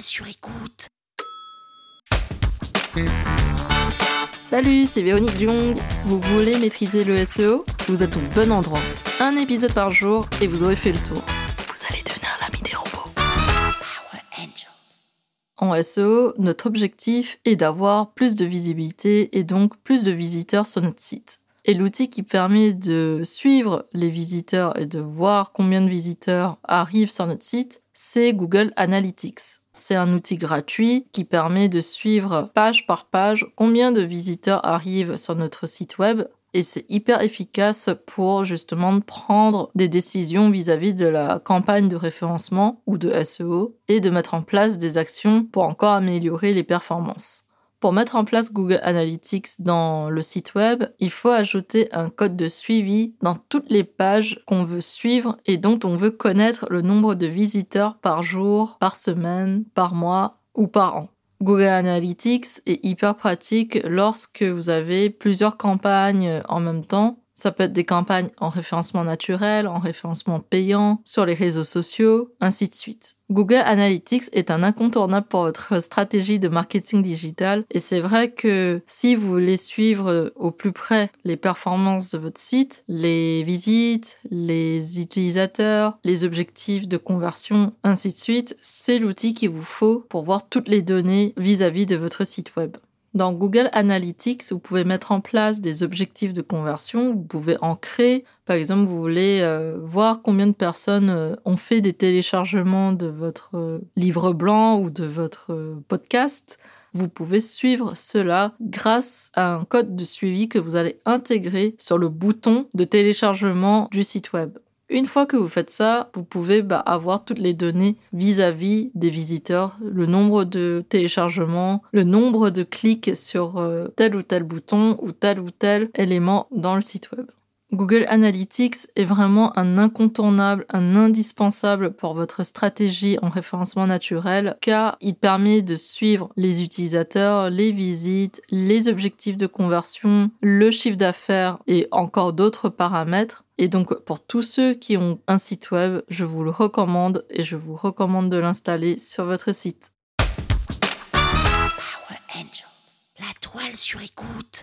sur écoute. Salut, c'est Véronique Jung. Vous voulez maîtriser le SEO Vous êtes au bon endroit. Un épisode par jour et vous aurez fait le tour. Vous allez devenir l'ami des robots. Power Angels. En SEO, notre objectif est d'avoir plus de visibilité et donc plus de visiteurs sur notre site. Et l'outil qui permet de suivre les visiteurs et de voir combien de visiteurs arrivent sur notre site, c'est Google Analytics. C'est un outil gratuit qui permet de suivre page par page combien de visiteurs arrivent sur notre site web et c'est hyper efficace pour justement prendre des décisions vis-à-vis de la campagne de référencement ou de SEO et de mettre en place des actions pour encore améliorer les performances. Pour mettre en place Google Analytics dans le site web, il faut ajouter un code de suivi dans toutes les pages qu'on veut suivre et dont on veut connaître le nombre de visiteurs par jour, par semaine, par mois ou par an. Google Analytics est hyper pratique lorsque vous avez plusieurs campagnes en même temps ça peut être des campagnes en référencement naturel, en référencement payant, sur les réseaux sociaux, ainsi de suite. Google Analytics est un incontournable pour votre stratégie de marketing digital et c'est vrai que si vous voulez suivre au plus près les performances de votre site, les visites, les utilisateurs, les objectifs de conversion, ainsi de suite, c'est l'outil qu'il vous faut pour voir toutes les données vis-à-vis -vis de votre site web. Dans Google Analytics, vous pouvez mettre en place des objectifs de conversion, vous pouvez en créer. Par exemple, vous voulez euh, voir combien de personnes euh, ont fait des téléchargements de votre euh, livre blanc ou de votre podcast. Vous pouvez suivre cela grâce à un code de suivi que vous allez intégrer sur le bouton de téléchargement du site web. Une fois que vous faites ça, vous pouvez bah, avoir toutes les données vis-à-vis des visiteurs, le nombre de téléchargements, le nombre de clics sur euh, tel ou tel bouton ou tel ou tel élément dans le site web. Google Analytics est vraiment un incontournable, un indispensable pour votre stratégie en référencement naturel car il permet de suivre les utilisateurs, les visites, les objectifs de conversion, le chiffre d'affaires et encore d'autres paramètres. Et donc pour tous ceux qui ont un site web, je vous le recommande et je vous recommande de l'installer sur votre site. Power Angels. La toile sur écoute.